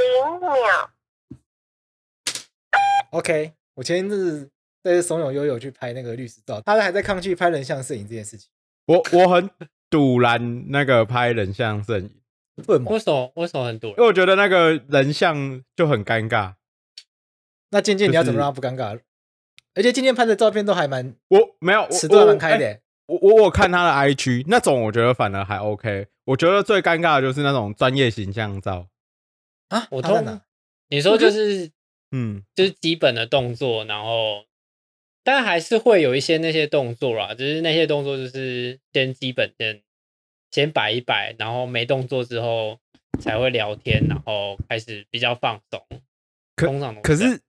零秒。OK，我前一阵子在怂恿悠悠去拍那个律师照，他还在抗拒拍人像摄影这件事情。我我很堵拦那个拍人像摄影，为什么为？什么为什么很堵因为我觉得那个人像就很尴尬。那渐渐你要怎么让他不尴尬？而且今天拍的照片都还蛮我没有我尺度还蛮开的、哎我我我看他的 IG 那种，我觉得反而还 OK。我觉得最尴尬的就是那种专业形象照。啊！我通他在哪？你说就是嗯，就是基本的动作，然后但还是会有一些那些动作啦，就是那些动作就是先基本先先摆一摆，然后没动作之后才会聊天，然后开始比较放松。可通常可是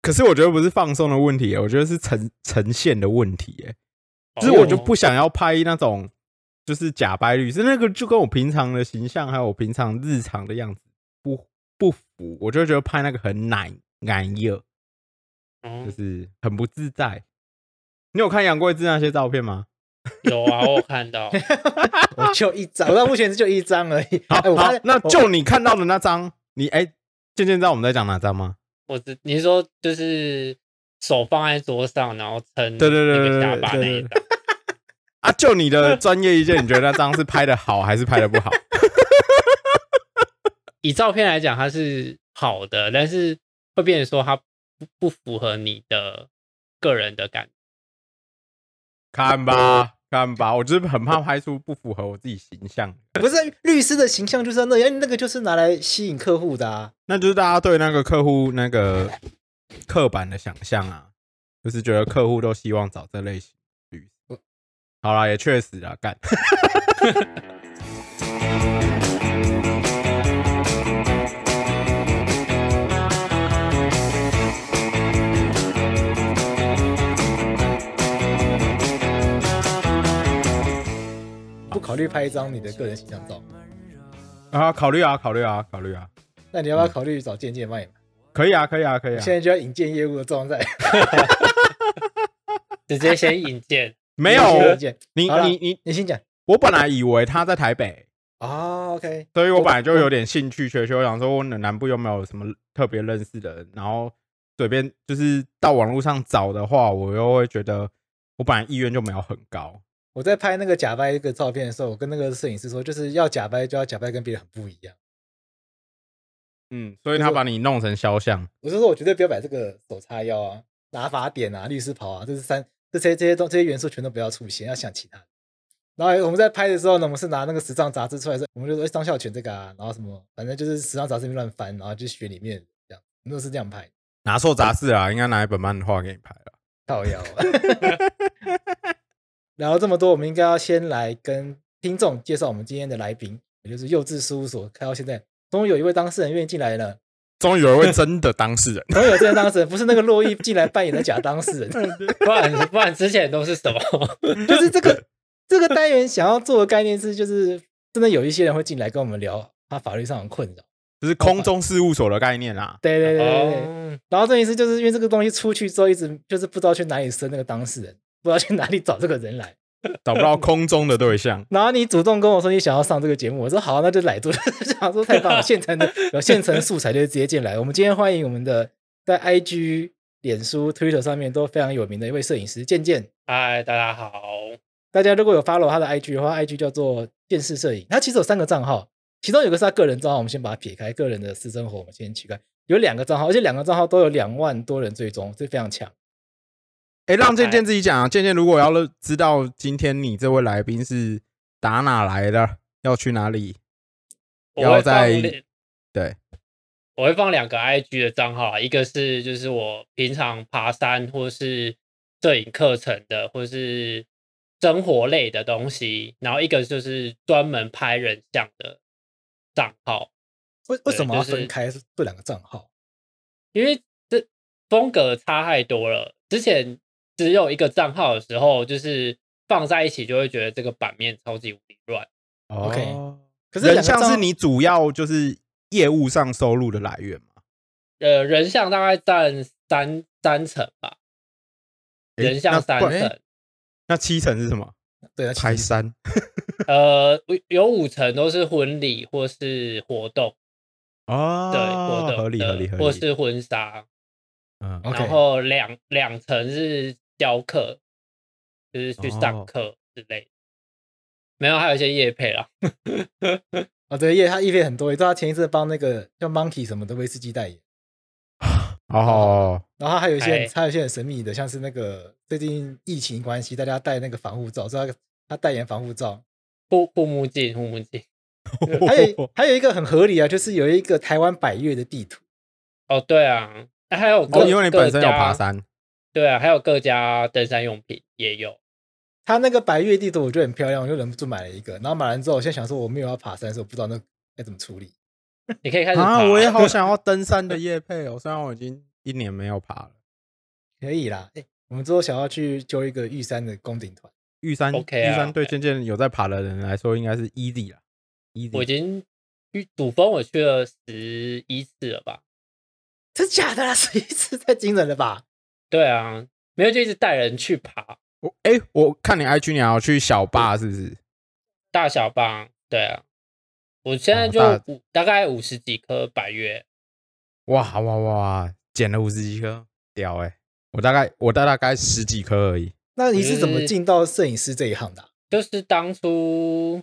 可是我觉得不是放松的问题，我觉得是呈呈现的问题。哎，就是我就不想要拍那种就是假白律师，那个就跟我平常的形象还有我平常日常的样子不不服，我就觉得拍那个很奶奶热，哦就是很不自在。你有看杨贵志那些照片吗？有啊，我有看到，我就一张，我到目前就一张而已。好哎，我，好那就你看到的那张，你哎，渐渐知道我们在讲哪张吗？我知你是说就是手放在桌上，然后撑对对对下巴那对对对一张。啊，就你的专业意见，你觉得那张是拍的好还是拍的不好？以照片来讲，它是好的，但是会变成说它不不符合你的个人的感觉。看吧，看吧，我就是很怕拍出不符合我自己形象，不是律师的形象就是那样，那个就是拿来吸引客户的啊。那就是大家对那个客户那个刻板的想象啊，就是觉得客户都希望找这类型律师。好啦，也确实啊，干。考虑拍一张你的个人形象照，啊，考虑啊，考虑啊，考虑啊，那你要不要考虑找健健帮你买？可以啊，可以啊，可以啊现。在就要引荐业务的状态，直接先引荐，没有你你你，你先讲我本来以为他在台北，啊。OK，所以我本来就有点兴趣学学，我想说我南部又没有什么特别认识的人，然后随便就是到网络上找的话，我又会觉得我本来意愿就没有很高。我在拍那个假掰一个照片的时候，我跟那个摄影师说，就是要假掰就要假掰跟别人很不一样。嗯，所以他把你弄成肖像，我是说，我绝对不要摆这个手叉腰啊、拿法典啊、律师袍啊，这是三这些这些东这些元素全都不要出现，要想其他的。然后我们在拍的时候呢，我们是拿那个时尚杂志出来说，我们就说诶张孝全这个啊，然后什么，反正就是时尚杂志里面乱翻，然后就学里面这样，我们都是这样拍。拿错杂志啊，应该拿一本漫画给你拍了。靠腰、啊。聊了这么多，我们应该要先来跟听众介绍我们今天的来宾，也就是幼稚事务所开到现在，终于有一位当事人愿意进来了。终于有一位 真的当事人，终于有真的当事人，不是那个洛伊进来扮演的假当事人，不然不然之前都是什么？就是这个这个单元想要做的概念是，就是真的有一些人会进来跟我们聊他法律上的困扰。就是空中事务所的概念啦。对对对对对。哦，然后这意思就是因为这个东西出去之后，一直就是不知道去哪里生那个当事人，不知道去哪里找这个人来。找不到空中的对象，然后你主动跟我说你想要上这个节目，我说好，那就来做。想说太棒了，现成的有现成素材就直接进来。我们今天欢迎我们的在 IG、脸书、Twitter 上面都非常有名的一位摄影师健健。嗨，大家好，大家如果有 follow 他的 IG 的话，IG 叫做电视摄影，他其实有三个账号，其中有个是他个人账号，我们先把它撇开，个人的私生活我们先取开。有两个账号，而且两个账号都有两万多人追踪，这非常强。哎、让健健自己讲啊。健健如果要知道今天你这位来宾是打哪来的，要去哪里，我会要在对，我会放两个 IG 的账号啊，一个是就是我平常爬山或是摄影课程的，或是生活类的东西，然后一个就是专门拍人像的账号，为为什么要就是分开这两个账号？因为这风格差太多了。之前只有一个账号的时候，就是放在一起就会觉得这个版面超级无敌乱。OK 哦可是人像是你主要就是业务上收入的来源嘛？呃，人像大概占三三成吧，诶人像三成，那七成是什么？对啊，拍三呃，有五成都是婚礼或是活动，哦，对，活动合理合理合理，或是婚纱，嗯 OK 然后两两层是教课，就是去上哦课之类的。没有，还有一些业配啦。哦，对，叶他叶配很多，也知道他前一次帮那个叫 Monkey 什么的威士忌代言，哦，然后他还有一些哎还有一些很神秘的，像是那个最近疫情关系，大家戴那个防护罩，知道他他代言防护罩，护护目镜，护目镜。还有还有一个很合理啊，就是有一个台湾百越的地图，哦，对啊，还有各哦，因为你本身有爬山，对啊，还有各家登山用品也有。他那个白月地图我觉得很漂亮，我就忍不住买了一个。然后买完之后，我现在想说我没有要爬山，所以我不知道那该怎么处理。你可以开始啊，我也好想 要登山的夜配哦，虽然我已经一年没有爬了。可以啦，哎，我们之后想要去揪一个玉山的攻顶团，玉山 OK 啊玉山对渐渐有在爬的人来说，应该是 easy 啦，easy。我已经去主峰，我去了十一次了吧？真假的啦？十一次太惊人了吧？对啊，没有就一直带人去爬我哎、我看你 IG 你还要去小坝是不是？大小坝。对啊，我现在就哦大、大概五十几颗百月，哇哇哇，捡了五十几颗，屌哎、我大概我大概十几颗而已。那你是怎么就是进到摄影师这一行的啊、就是当初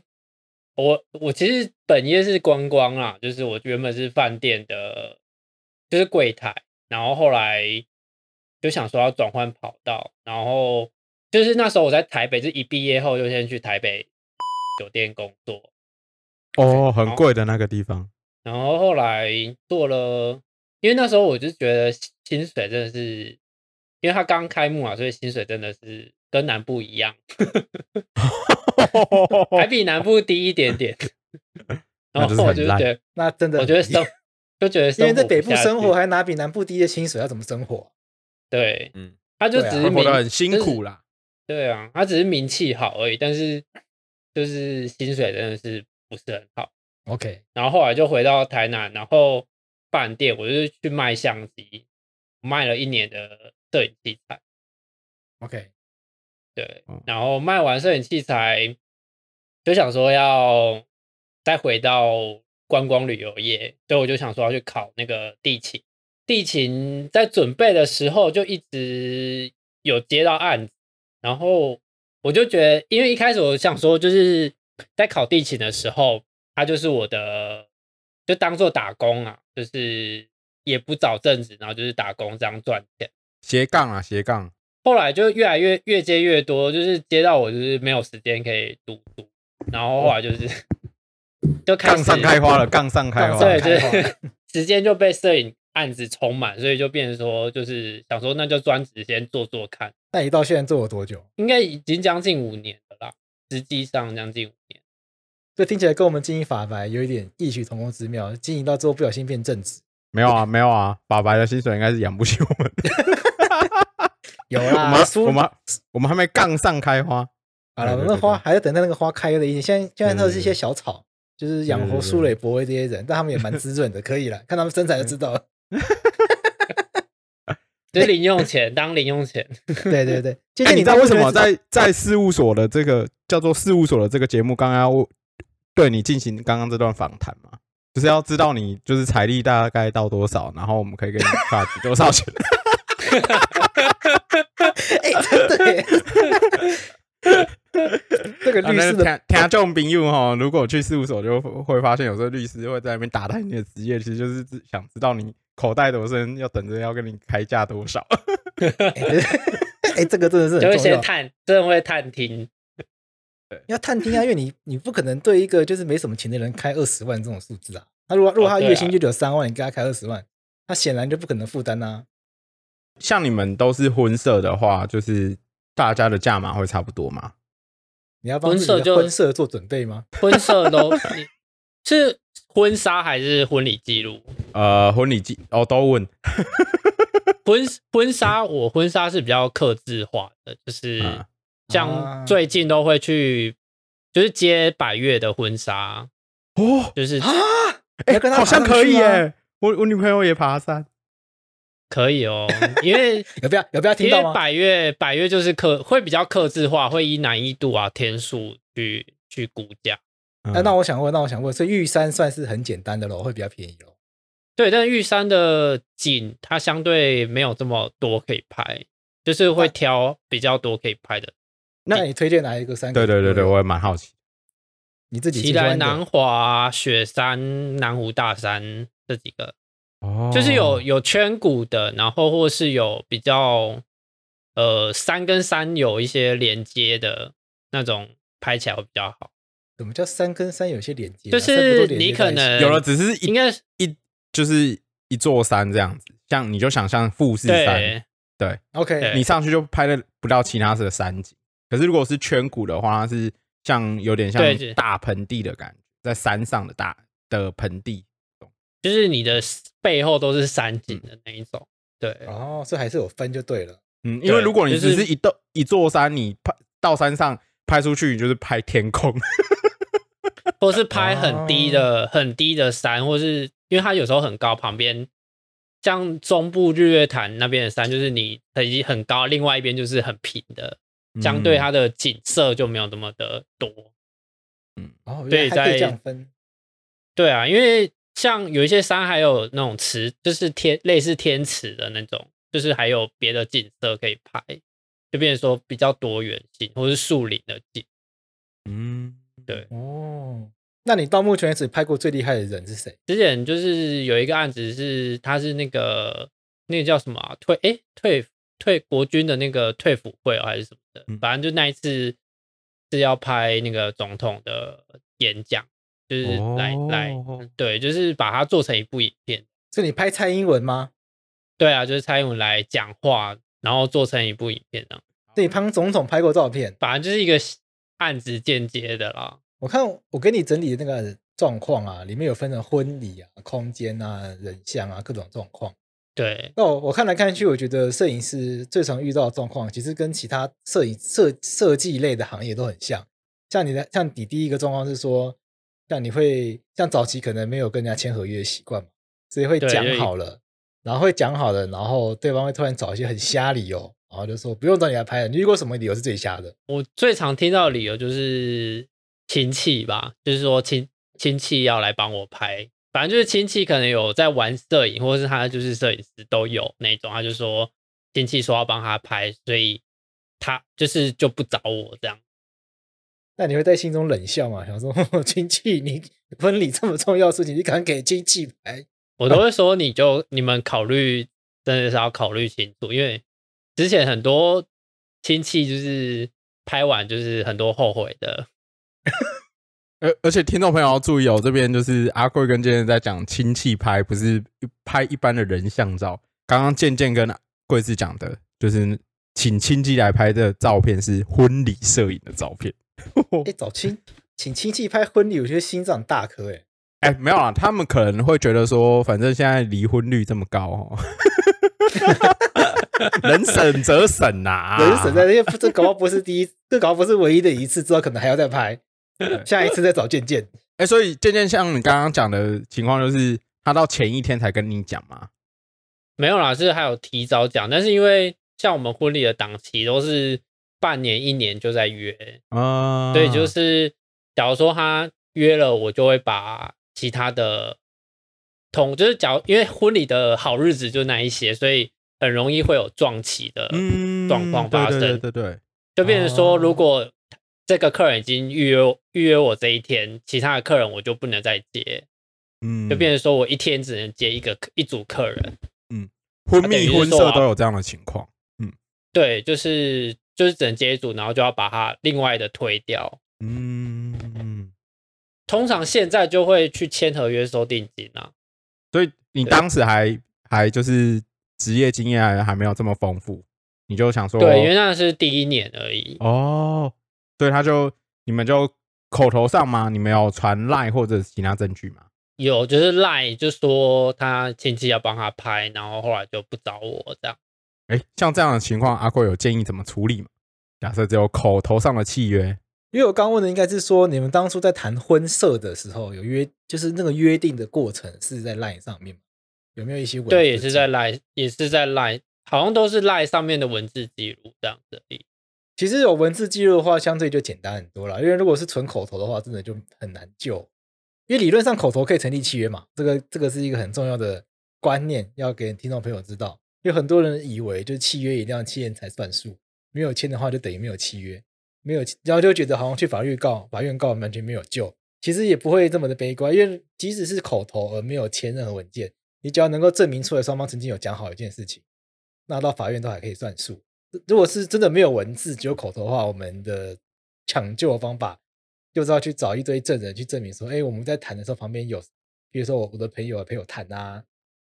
我我其实本业是观光啊，就是我原本是饭店的，就是柜台，然后后来就想说要转换跑道，然后就是那时候我在台北，就一毕业后就先去台北酒店工作，哦，很贵的那个地方。然后后来做了，因为那时候我就觉得薪水真的是，因为他刚开幕啊，所以薪水真的是跟南部一样，还比南部低一点点。然后我就觉得，那真的，我觉得生就觉得因生活为在北部生活，还拿比南部低的薪水，要怎么生活？对，嗯，他就只是名活得很辛苦啦。对啊，他只是名气好而已，但是就是薪水真的是不是很好。OK，然后后来就回到台南，然后饭店，我就是去卖相机，卖了一年的摄影器材。OK，对哦，然后卖完摄影器材，就想说要再回到观光旅游业，所以我就想说要去考那个地勤。地勤在准备的时候就一直有接到案子，然后我就觉得，因为一开始我想说，就是在考地勤的时候，他就是我的，就当做打工啊，就是也不找正职，然后就是打工这样赚钱。斜杠啊，斜杠。后来就越来越越接越多，就是接到我就是没有时间可以读书，然后后来就是 就开始杠上开花了，杠上开花。对，开花就是 时间就被摄影案子充满，所以就变成说就是想说那就专职先做做看，那你到现在做了多久？应该已经将近五年了啦，实际上将近五年。这听起来跟我们经营法白有一点异曲同工之妙，经营到之后不小心变正职。没有啊，没有啊，法白的薪水应该是养不起我们。有我啦，们书我们我们还没杠上开花。好了，那花还要等待那个花开的一点。现在现在都是一些小草，就是养活苏磊、博威这些人，但他们也蛮滋润的，可以了，看他们身材就知道了。就是零用钱当零用钱，对 对对，就哎，是你知道为什么在在在事务所的这个叫做事务所的这个节目，刚刚要对你进行刚刚这段访谈吗？就是要知道你就是财力大概到多少，然后我们可以给你发起多少钱。哎，真的耶，这个律师的听听众朋友哈，如果去事务所就会发现，有时候律师会在那边打探你的职业，其实就是只想知道你口袋多深，要等着要跟你开价多少。哎，这个真的是就会。先探，真的会探听。对要探听啊，因为你你不可能对一个就是没什么钱的人开二十万这种数字啊。他如果如果他月薪就只有三万，你给他开二十万，他显然就不可能负担啊。像你们都是婚社的话，就是大家的价码会差不多吗？你要帮婚社就婚摄做准备吗？婚社都是婚纱还是婚礼记录？呃，婚礼记哦都问，婚婚纱我婚纱是比较克制化的，就是啊像最近都会去，就是接百越的婚纱，哦，就是啊，好像可以耶。我我女朋友也爬山，可以哦，因为有不要有不要听到吗？因为百越百越就是克会比较克制化，会依难易度啊天数去去估价。哎，那我想问，那我想问，所以玉山算是很简单的咯，会比较便宜喽。对，但玉山的景它相对没有这么多可以拍，就是会挑比较多可以拍的。那你推荐哪一个山？对对对对，我也蛮好奇。你自己奇来南华、雪山、南湖大山这几个，哦，就是有有圈谷的，然后或是有比较呃山跟山有一些连接的那种，拍起来会比较好。什么叫山跟山有些连接？就是你可能有了，只是应该一就是一座山这样子，像你就想象富士山，对，OK，你上去就拍的不到其他的山景。可是如果是圈谷的话，它是像有点像大盆地的感觉，在山上的大的盆地，就是你的背后都是山景的那一种。对，哦，这还是有分就对了。嗯，因为如果你只是一栋一座山，你拍到山上拍出去，你就是拍天空，或是拍很低的很低的山，或是因为它有时候很高，旁边像中部日月潭那边的山，就是你已经很高，另外一边就是很平的。相对它的景色就没有那么的多，嗯，哦，对，在这样分，对啊，因为像有一些山还有那种池，就是天类似天池的那种，就是还有别的景色可以拍，就变成说比较多元性，或是树林的景，嗯，对，哦，那你到目前为止拍过最厉害的人是谁？之前就是有一个案子是，他是那个那个叫什么退哎退。退国军的那个退辅会还是什么的，反正就那一次是要拍那个总统的演讲，就是来来，对，就是把它做成一部影片。是你拍蔡英文吗？对啊，就是蔡英文来讲话，然后做成一部影片呢。你帮总统拍过照片，反正就是一个案子间接的啦。我看我给你整理的那个状况啊，里面有分成婚礼啊、空间啊、人像啊各种状况。对，那我我看来看去，我觉得摄影师最常遇到的状况，其实跟其他摄影设设计类的行业都很像。像你的，像你第一个状况是说，像你会像早期可能没有跟人家签合约的习惯嘛，所以会讲好了，然后会讲好的，然后对方会突然找一些很瞎理由，然后就说不用找你来拍了。你遇过什么理由是最瞎的？我最常听到的理由就是亲戚吧，就是说亲亲戚要来帮我拍。反正就是亲戚可能有在玩摄影，或者是他就是摄影师都有那种，他就说亲戚说要帮他拍，所以他就是就不找我这样。那你会在心中冷笑吗？想说 亲戚，你婚礼这么重要的事情，你敢给亲戚拍？我都会说，你就你们考虑真的是要考虑清楚，因为之前很多亲戚就是拍完就是很多后悔的。而而且听众朋友要注意哦，这边就是阿贵跟健健在讲亲戚拍，不是拍一般的人像照。刚刚健健跟贵子讲的，就是请亲戚来拍的照片是婚礼摄影的照片。哎，找亲请亲戚拍婚礼，我觉得心脏大颗哎。哎，没有啊，他们可能会觉得说，反正现在离婚率这么高哦，能省则省呐，能省在，因为 这搞不是第一，这搞不是唯一的一次，之后可能还要再拍。下一次再找健健。哎，所以健健像你刚刚讲的情况，就是他到前一天才跟你讲吗？没有啦，是还有提早讲，但是因为像我们婚礼的档期都是半年、一年就在约啊，对，就是假如说他约了，我就会把其他的同，就是假如因为婚礼的好日子就那一些，所以很容易会有撞期的状况发生，对对对，就变成说如果。这个客人已经预约预约我这一天，其他的客人我就不能再接，嗯，就变成说我一天只能接一个一组客人，嗯，婚蜜婚社都有这样的情况，嗯，对，就是就是只能接一组，然后就要把它另外的推掉，嗯，通常现在就会去签合约收定金啊，所以你当时还还就是职业经验还还没有这么丰富，你就想说，对，因为那是第一年而已，哦。所以他就你们就口头上吗？你们有传赖或者其他证据吗？有，就是赖就说他亲戚要帮他拍，然后后来就不找我这样。哎，像这样的情况，阿贵有建议怎么处理吗？假设只有口头上的契约，因为我刚问的应该是说，你们当初在谈婚色的时候有约，就是那个约定的过程是在 LINE 上面有没有一些文字？对，也是在 LINE，，也是在 LINE，，好像都是 LINE 上面的文字记录这样子。其实有文字记录的话，相对就简单很多了。因为如果是纯口头的话，真的就很难救。因为理论上口头可以成立契约嘛，这个这个是一个很重要的观念，要给听众朋友知道。有很多人以为就是契约一定要签才算数，没有签的话就等于没有契约，没有然后就觉得好像去法律告法院告完全没有救。其实也不会这么的悲观，因为即使是口头而没有签任何文件，你只要能够证明出来双方曾经有讲好一件事情，那到法院都还可以算数。如果是真的没有文字，只有口头的话，我们的抢救方法就是要去找一堆证人去证明说，哎，我们在谈的时候旁边有，比如说我我的朋友陪我谈啊，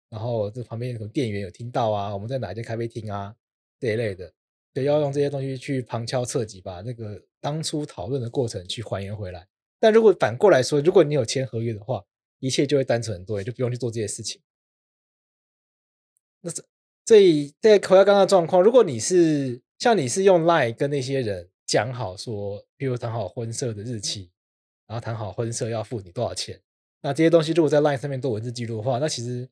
然后这旁边有什么店员有听到啊，我们在哪一间咖啡厅啊这一类的，对，要用这些东西去旁敲侧击把那个当初讨论的过程去还原回来。但如果反过来说，如果你有签合约的话，一切就会单纯很多，也就不用去做这些事情。那这这在回到刚刚的状况，如果你是像你是用 Line 跟那些人讲好说，比如谈好婚社的日期，然后谈好婚社要付你多少钱，那这些东西如果在 Line 上面做文字记录的话，那其实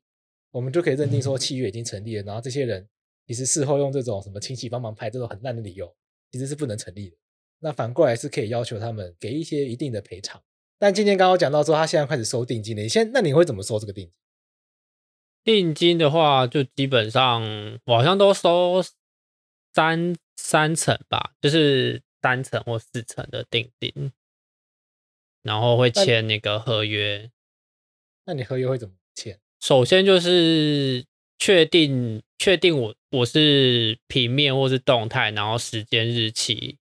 我们就可以认定说契约已经成立了。然后这些人其实事后用这种什么亲戚帮忙拍这种很烂的理由，其实是不能成立的。那反过来是可以要求他们给一些一定的赔偿，但今天刚刚讲到说他现在开始收定金了，你现那你会怎么收这个定金？定金的话，就基本上我好像都收三三层吧，就是三层或四层的定金，然后会签那个合约。那你合约会怎么签？首先就是确定确定我我是平面或是动态，然后时间日期。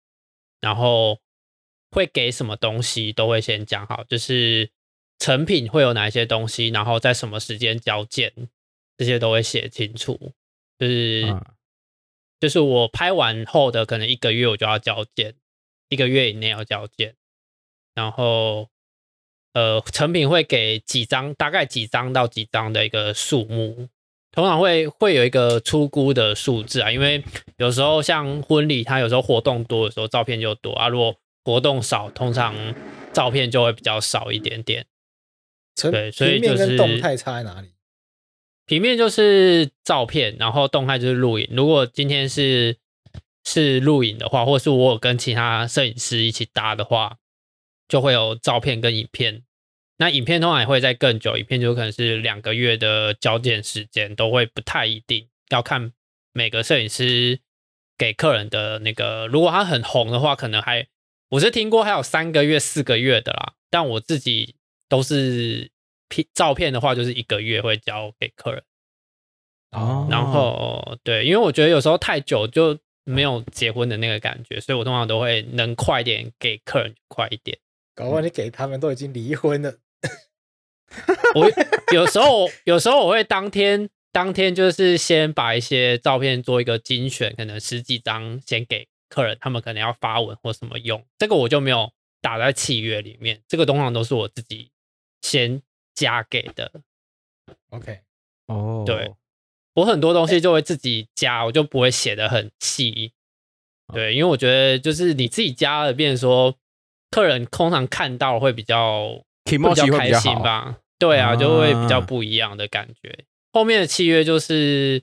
然后会给什么东西都会先讲好，就是成品会有哪一些东西，然后在什么时间交件，这些都会写清楚。就是就是我拍完后的可能一个月我就要交件，一个月以内要交件。然后呃，成品会给几张，大概几张到几张的一个数目。通常会会有一个出估的数字啊，因为有时候像婚礼，它有时候活动多的时候，照片就多啊；如果活动少，通常照片就会比较少一点点。对，所以就是动态差在哪里？平面就是照片，然后动态就是录影。如果今天是是录影的话，或是我有跟其他摄影师一起搭的话，就会有照片跟影片。那影片通常也会在更久，影片就可能是两个月的交件时间，都会不太一定要看每个摄影师给客人的那个。如果他很红的话，可能还我是听过还有三个月、四个月的啦。但我自己都是片照片的话，就是一个月会交给客人。哦，然后对，因为我觉得有时候太久就没有结婚的那个感觉，所以我通常都会能快点给客人快一点。搞不好你给他们都已经离婚了。我有时候，有时候我会当天当天就是先把一些照片做一个精选，可能十几张先给客人，他们可能要发文或什么用，这个我就没有打在契约里面，这个通常都是我自己先加给的。OK，哦，对我很多东西就会自己加，我就不会写的很细。对，因为我觉得就是你自己加了，变说客人通常看到会比较。比较开心吧，对啊，就会比较不一样的感觉。后面的契约就是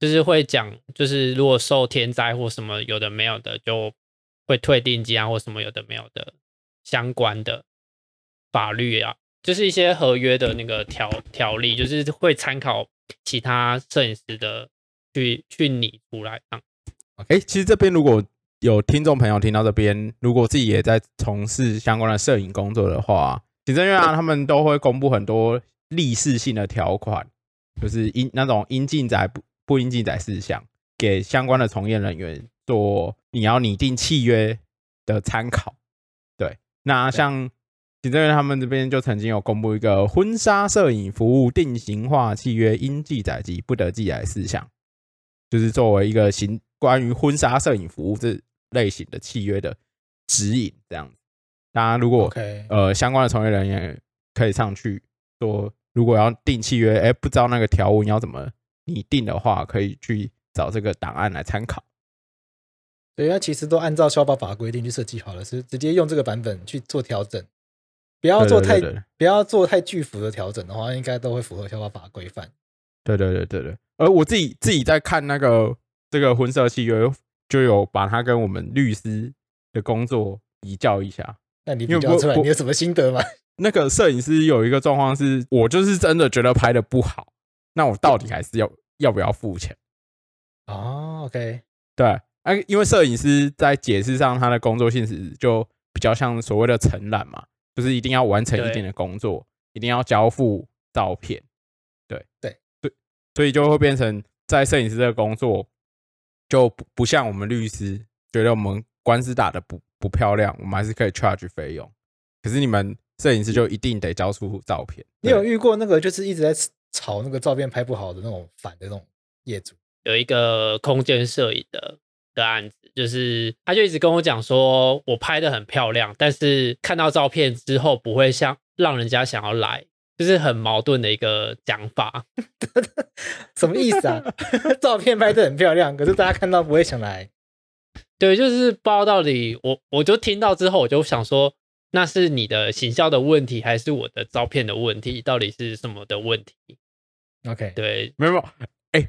就是会讲，就是如果受天灾或什么有的没有的，就会退定金啊，或什么有的没有的相关的法律啊，就是一些合约的那个条条例，就是会参考其他摄影师的去去拟出来。哎，其实这边如果有听众朋友听到这边，如果自己也在从事相关的摄影工作的话。行政院啊，他们都会公布很多历史性的条款，就是应那种应记载不不应记载事项，给相关的从业人员做你要拟定契约的参考。对，那像行政院他们这边就曾经有公布一个婚纱摄影服务定型化契约应记载及不得记载事项，就是作为一个行关于婚纱摄影服务这类型的契约的指引，这样子。大家如果呃相关的从业人员可以上去说，如果要订契约，哎，不知道那个条文要怎么拟定的话，可以去找这个档案来参考。对，它其实都按照消保法规定去设计好了，是直接用这个版本去做调整，不要做太不要做太巨幅的调整的话，应该都会符合消保法规范。对对对对对。而我自己自己在看那个这个婚社契约，就有把它跟我们律师的工作比较一下。那你比较出来，你有什么心得吗？那个摄影师有一个状况是，我就是真的觉得拍的不好，那我到底还是要要不要付钱？哦，OK，对，哎、因为摄影师在解释上，他的工作性质就比较像所谓的承揽嘛，就是一定要完成一定的工作，一定要交付照片，对对对，所以就会变成在摄影师这个工作就不不像我们律师觉得我们官司打的不不漂亮，我们还是可以 charge 费用，可是你们摄影师就一定得交出照片。你有遇过那个就是一直在吵那个照片拍不好的那种反的那种业主？有一个空间摄影的的案子，就是他就一直跟我讲说，我拍的很漂亮，但是看到照片之后不会像让人家想要来，就是很矛盾的一个讲法。什么意思啊？照片拍的很漂亮，可是大家看到不会想来。对，就是不知道到底我我就听到之后，我就想说，那是你的行销的问题，还是我的照片的问题？到底是什么的问题？OK，对，没有，没有，哎、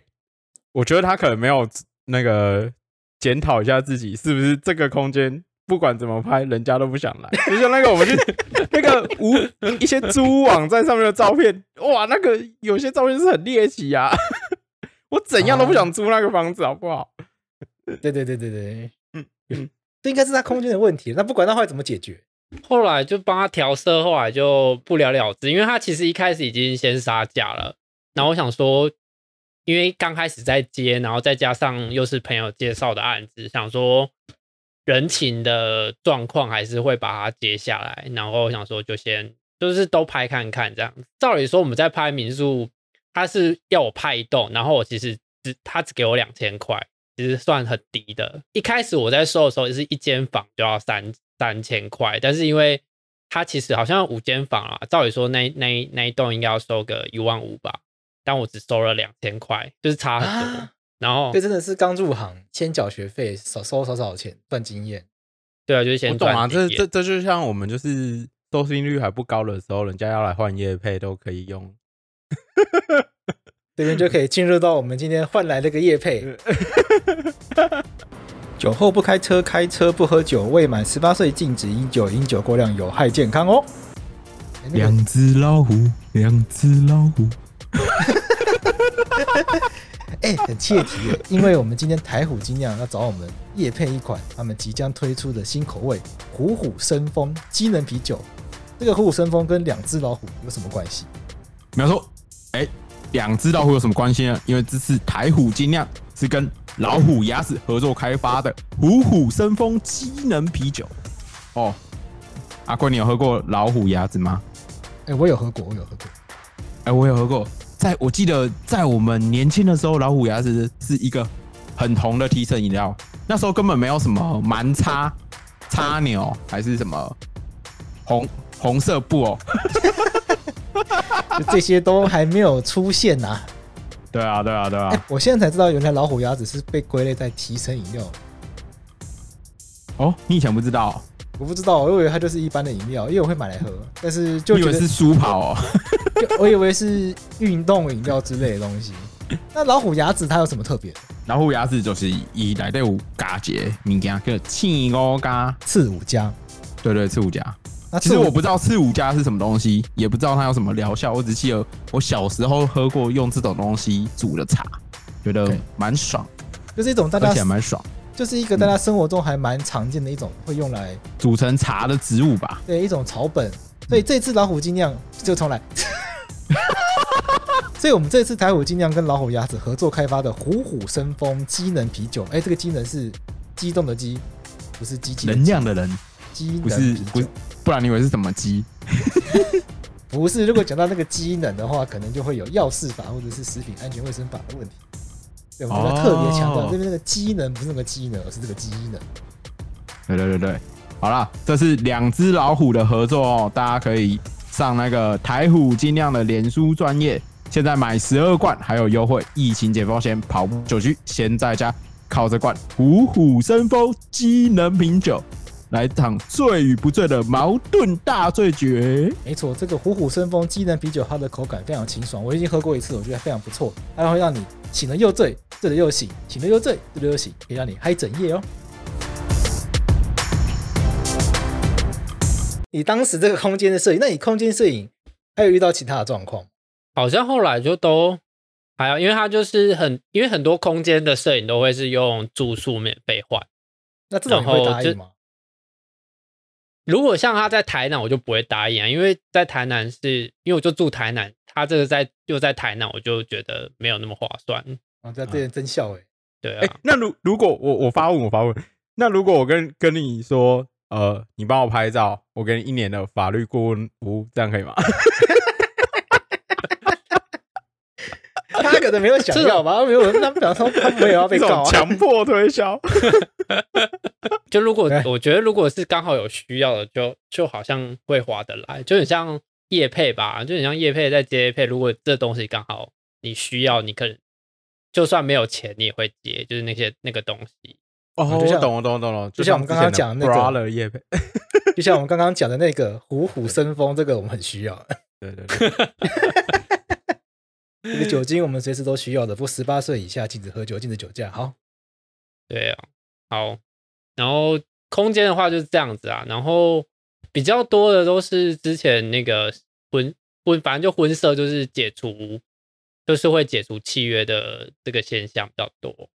我觉得他可能没有那个检讨一下自己是不是这个空间，不管怎么拍，人家都不想来。就像那个我们去 那个无一些租网站上面的照片，哇，那个有些照片是很猎奇啊，我怎样都不想租那个房子，好不好？对对对对对，嗯嗯，这应该是他空间的问题。那不管他后来怎么解决，后来就帮他调色，后来就不了了之，因为他其实一开始已经先杀价了。然后我想说，因为刚开始在接，然后再加上又是朋友介绍的案子，想说人情的状况还是会把它接下来。然后我想说，就先就是都拍看看这样。照理说我们在拍民宿，他是要我拍一栋，然后我其实只他只给我两千块，其实算很低的。一开始我在收的时候，也是一间房就要三三千块，但是因为它其实好像五间房啊，照理说那那那一栋应该要收个一万五吧，但我只收了两千块，就是差很多。啊然后这真的是刚入行，先缴学费，少收少少钱赚经验。对啊，就是先我懂啊，这这这就像我们就是收视率还不高的时候，人家要来换夜配都可以用。这边就可以进入到我们今天换来的个夜配。酒后不开车，开车不喝酒，未满十八岁禁止饮酒，饮酒过量有害健康哦。哎那个只老虎，两只老虎。哎、很切题，因为我们今天台虎精酿要找我们夜配一款他们即将推出的新口味——虎虎生风机能啤酒。这个虎虎生风跟两只老虎有什么关系？没有错，哎，两只老虎有什么关系呢？因为这次台虎精酿是跟老虎牙齿合作开发的虎虎生风机能啤酒。哦，阿坤，你有喝过老虎牙子吗？哎、我有喝过，我有喝过。哎，我有喝过，在我记得在我们年轻的时候，老虎牙子是一个很红的提神饮料，那时候根本没有什么蛮叉、叉牛还是什么红红色布哦。就 这些都还没有出现呐、对啊，对啊，对哎、啊。我现在才知道，原来老虎牙子是被归类在提神饮料。哦，你以前不知道哦、我不知道，我以为它就是一般的饮料，因为我会买来喝，但是就以为是舒跑哦？就我以为是运动饮料之类的东西。那老虎牙子它有什么特别？老虎牙子就是以内底有加节物件叫刺五加，刺五加。对对，刺五加。那其实我不知道刺五加是什么东西，也不知道它有什么疗效，我只记得我小时候喝过用这种东西煮的茶，觉得蛮爽，就是一种大家而且家蛮爽，就是一个大家生活中还蛮常见的一种会用来煮成茶的植物吧。对一种草本。所以这次老虎精酿就重来。所以我们这次台虎精酿跟老虎鸭子合作开发的虎虎生风机能啤酒，哎，这个机能是激动的机，不是机器的能量的人，机能不是不是，不然你以为是什么鸡？不是，如果讲到那个机能的话，可能就会有药事法或者是食品安全卫生法的问题。对，我们要特别强调哦这边那个机能不是那个机能，而是这个机能。对对对对，好了，这是两只老虎的合作哦，大家可以上那个台虎精酿的脸书专业，现在买十二罐还有优惠，疫情解封前跑步酒局先在家靠着罐虎虎生风机能品酒，来场醉与不醉的矛盾大对决。没错，这个虎虎生风机能啤酒，它的口感非常清爽，我已经喝过一次，我觉得非常不错。它会让你醒了又醉，醉了又醒，醒了又醉，醉了又醒，可以让你嗨整夜哦。你当时这个空间的摄影，那你空间摄影还有遇到其他的状况？好像后来就都还有，因为它就是很，因为很多空间的摄影都会是用住宿免费换。那这种你会答应吗？如果像他在台南，我就不会答应啊，因为在台南是因为我就住台南，他这个在又在台南，我就觉得没有那么划算。啊，这这人真笑哎。对啊，那如如果我我发问我发问，那如果我跟跟你说，呃，你帮我拍照，我给你一年的法律顾问服务，这样可以吗？他可能没有想要吧，没有，他表示他没有要被告，强迫推销。就如果我觉得如果是刚好有需要的，就就好像会划得来，就很像叶配吧，就很像叶配在接配。如果这东西刚好你需要，你可能就算没有钱，你也会接，就是那些那个东西。哦，就像懂了，懂了，懂了，就像我们刚刚讲那个叶配，就像我们刚刚讲的那个虎虎生风，这个我们很需要。对对对。这个酒精我们随时都需要的，不过十八岁以下禁止喝酒，禁止酒驾。好，对啊，好。然后空间的话就是这样子啊，然后比较多的都是之前那个婚婚，反正就婚色就是解除，就是会解除契约的这个现象比较多。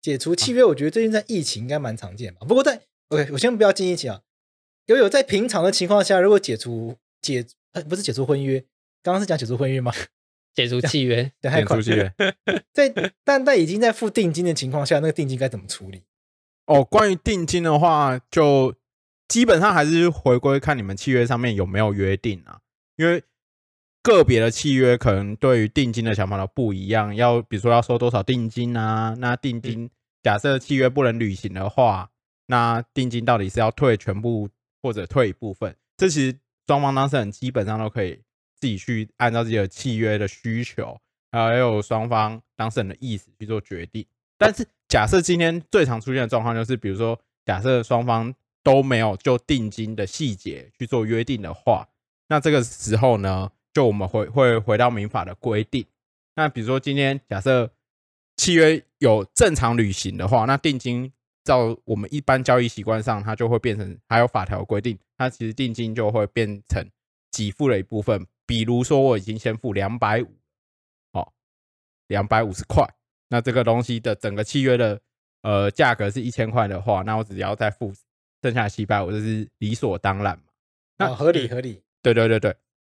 解除契约，我觉得最近在疫情应该蛮常见吧。不过在 OK，我先不要进疫情啊。有有在平常的情况下，如果解除解呃不是解除婚约，刚刚是讲解除婚约吗？解除契约，解除契约，在但在已经在付定金的情况下，那个定金该怎么处理？哦，关于定金的话，就基本上还是回归看你们契约上面有没有约定啊。因为个别的契约可能对于定金的想法都不一样，要比如说要收多少定金啊？那定金假设契约不能履行的话，那定金到底是要退全部或者退一部分？这其实双方当事人基本上都可以。自己去按照自己的契约的需求，还有双方当事人的意思去做决定。但是，假设今天最常出现的状况就是，比如说，假设双方都没有就定金的细节去做约定的话，那这个时候呢，就我们会会回到民法的规定。那比如说，今天假设契约有正常履行的话，那定金照我们一般交易习惯上，它就会变成还有法条规定，它其实定金就会变成给付的一部分。比如说我已经先付两百五，哦，两百五十块，那这个东西的整个契约的呃价格是一千块的话，那我只要再付剩下七百五，这是理所当然嘛？那合理合理。对对对对。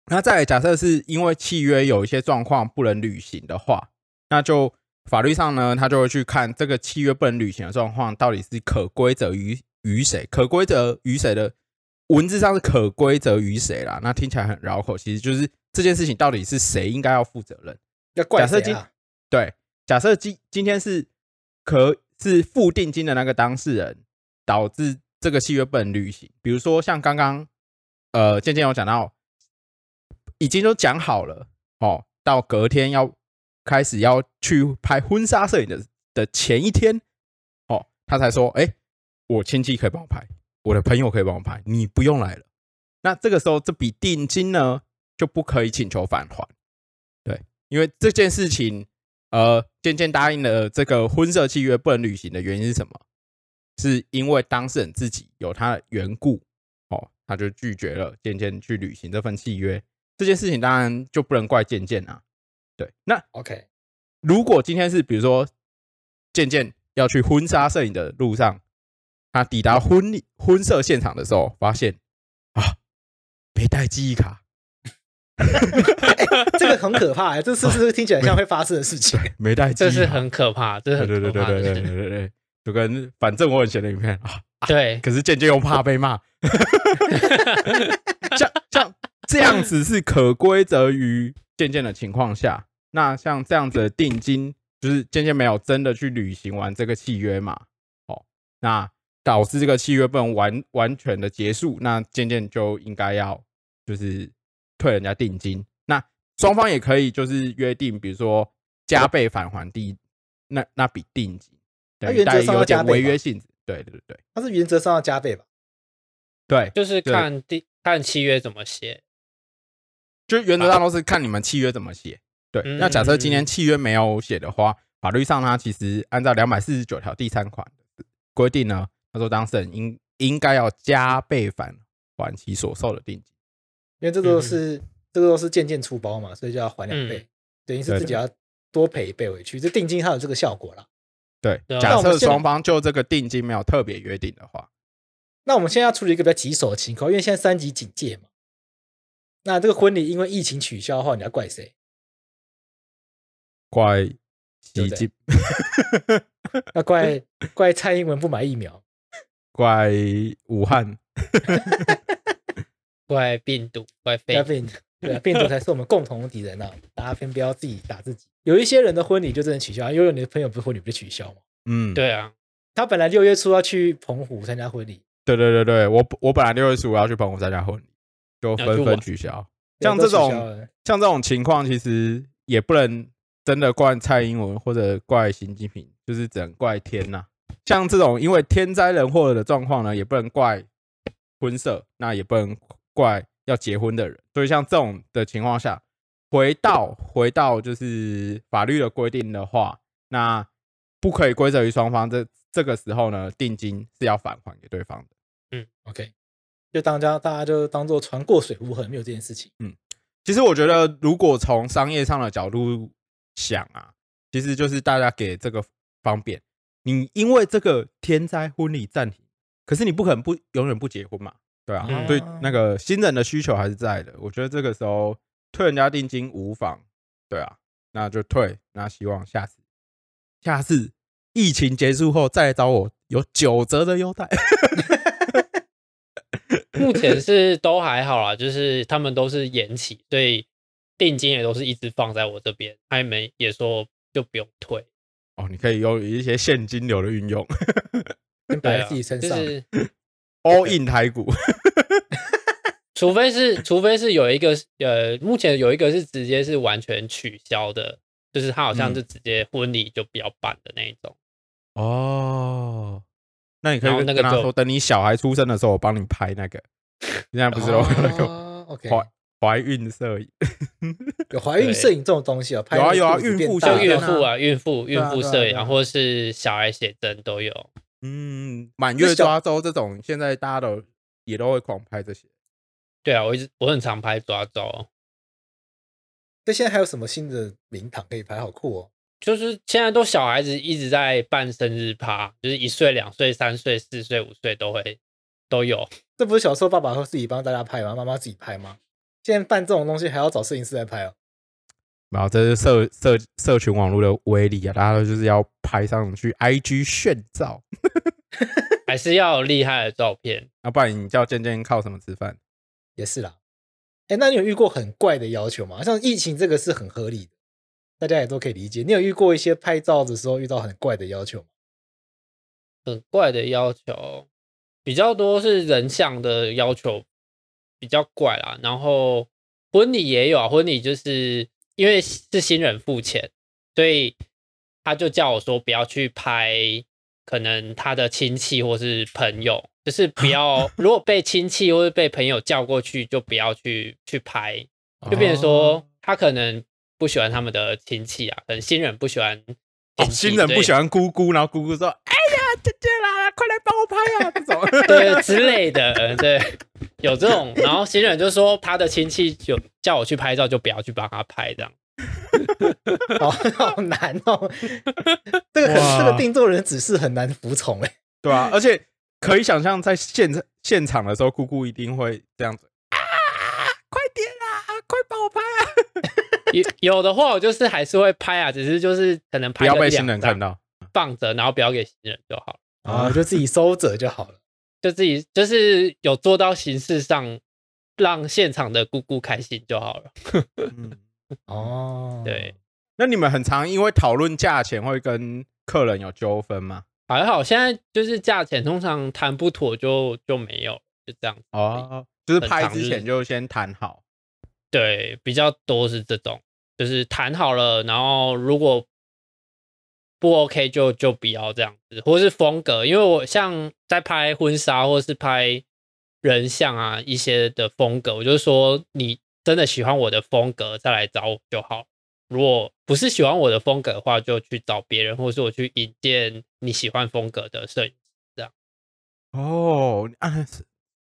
那再假设是因为契约有一些状况不能履行的话，那就法律上呢，他就会去看这个契约不能履行的状况到底是可归责于于谁，可归责于谁的。文字上是可归责于谁啦？那听起来很绕口，其实就是这件事情到底是谁应该要负责任？要怪谁啊？对，假设今今天是可是付定金的那个当事人导致这个契约不能履行，比如说像刚刚呃渐渐有讲到，已经都讲好了哦，到隔天要开始要去拍婚纱摄影的的前一天哦，他才说，哎，我亲戚可以帮我拍。我的朋友可以帮我拍，你不用来了。那这个时候，这笔定金呢就不可以请求返还。对，因为这件事情，呃，渐渐答应了这个婚摄契约不能履行的原因是什么？是因为当事人自己有他的缘故，哦，他就拒绝了渐渐去履行这份契约。这件事情当然就不能怪渐渐啊。对，那 OK，如果今天是比如说渐渐要去婚纱摄影的路上。他抵达婚礼婚摄现场的时候，发现啊，没带记忆卡，这个很可怕。这是不是听起来像会发生的事情？没带，这是很可怕，这是很对对对对对对对对，就跟反正我很闲的影片啊，对，可是渐渐又怕被骂，像像这样子是可归责于渐渐的情况下，那像这样子的定金，就是渐渐没有真的去履行完这个契约嘛？哦，那。导致这个契约不能完完全的结束，那渐渐就应该要就是退人家定金。那双方也可以就是约定，比如说加倍返还第那那笔定金，它原则上有点违约性质。对对对，它是原则上要加倍吧？对，就是看第看契约怎么写，就原则上都是看你们契约怎么写。对，那假设今天契约没有写的话，法律上它其实按照两百四十九条第三款规定呢。他说：“当事人应应该要加倍返还其所受的定金。因为这个都是、这个都是件件出包嘛，所以就要还两倍，嗯等于是自己要多赔一倍回去。这定金它有这个效果啦。对假设双方就这个定金没有特别约定的话，那我们现在要处理一个比较棘手的情况，因为现在三级警戒嘛。那这个婚礼因为疫情取消的话，你要怪谁？怪习近，要怪怪蔡英文不买疫苗，怪武汉，怪病毒，怪 病对啊，病毒才是我们共同的敌人啊！大家先不要自己打自己。有一些人的婚礼就真的取消，因为你的朋友不是婚礼不就取消吗？嗯，对啊，他本来六月初要去澎湖参加婚礼，对对对对，我我本来六月十五要去澎湖参加婚礼，就纷纷取消。像这种像这种情况，其实也不能真的怪蔡英文或者怪习近平，就是只能怪天呐、像这种因为天灾人祸的状况呢，也不能怪婚社，那也不能怪要结婚的人。所以像这种的情况下，回到回到就是法律的规定的话，那不可以归责于双方。这这个时候呢，定金是要返还给对方的。嗯 OK，就当家大家就当做船过水无痕，没有这件事情。嗯其实我觉得，如果从商业上的角度想啊，其实就是大家给这个方便。你因为这个天灾婚礼暂停，可是你不可能不永远不结婚嘛，对啊，嗯所以那个新人的需求还是在的。我觉得这个时候退人家定金无妨，对啊，那就退。那希望下次下次疫情结束后再来找我，有九折的优待。目前是都还好啦，就是他们都是延期，所以定金也都是一直放在我这边，他们也说就不用退，哦，你可以用一些现金流的运用先摆在对啊，自己身上。就是，all in 台股。除非是除非是有一个呃，目前有一个是直接是完全取消的，就是他好像嗯就直接婚礼就不要办的那一种。哦，那你可以然后那个就跟跟他说，等你小孩出生的时候，我帮你拍那个。现在不是都有那个哦，OK，怀怀孕摄影？有怀孕摄影这种东西啊，拍有啊有啊孕妇像孕妇啊、孕妇、孕妇摄影或者是小孩写真都有。嗯，满月抓周这种，现在大家都也都会狂拍这些。对啊，我一直我很常拍抓周，那现在还有什么新的名堂可以拍？好酷哦！就是现在都小孩子一直在办生日趴，就是一岁、两岁、三岁、四岁、五岁都会都有。这不是小时候爸爸会自己帮大家拍吗？妈妈自己拍吗？现在办这种东西还要找摄影师来拍哦。然后这是社社社群网络的威力啊，大家都就是要拍上去，IG 炫照。还是要有厉害的照片。要不然你叫健健靠什么吃饭？也是啦。哎，那你有遇过很怪的要求吗？像疫情这个是很合理的，大家也都可以理解。你有遇过一些拍照的时候遇到很怪的要求吗？很怪的要求，比较多是人像的要求比较怪啦。然后婚礼也有啊，婚礼就是因为是新人付钱，所以他就叫我说不要去拍可能他的亲戚或是朋友，就是不要 如果被亲戚或是被朋友叫过去，就不要去去拍，就变成说哦他可能不喜欢他们的亲戚啊，可能新人不喜欢哦，新人不喜欢姑姑，然后姑姑说：“姐姐啦，快来帮我拍啊！”这种 对之类的，对，有这种，然后新人就说他的亲戚就叫我去拍照，就不要去帮他拍这样。好 好难哦。这个这个定做人指示很难服从哎。对啊，而且可以想象，在现现场的时候，姑姑一定会这样子啊，快点啦，快帮我拍啊！有有的话，我就是还是会拍啊，只是就是可能拍不要被新人看到。放着，然后不要给新人就好了，啊，就自己收着就好了。就自己就是有做到形式上让现场的姑姑开心就好了。嗯，哦，对，那你们很常因为讨论价钱会跟客人有纠纷吗？还好，现在就是价钱通常谈不妥就就没有，就这样子。哦，就是拍之前就先谈好。对，比较多是这种，就是谈好了，然后如果不 OK 就就不要这样子，或是风格，因为我像在拍婚纱或是拍人像啊一些的风格，我就说你真的喜欢我的风格再来找我就好。如果不是喜欢我的风格的话，就去找别人，或是我去引荐你喜欢风格的摄影师。哦，啊，是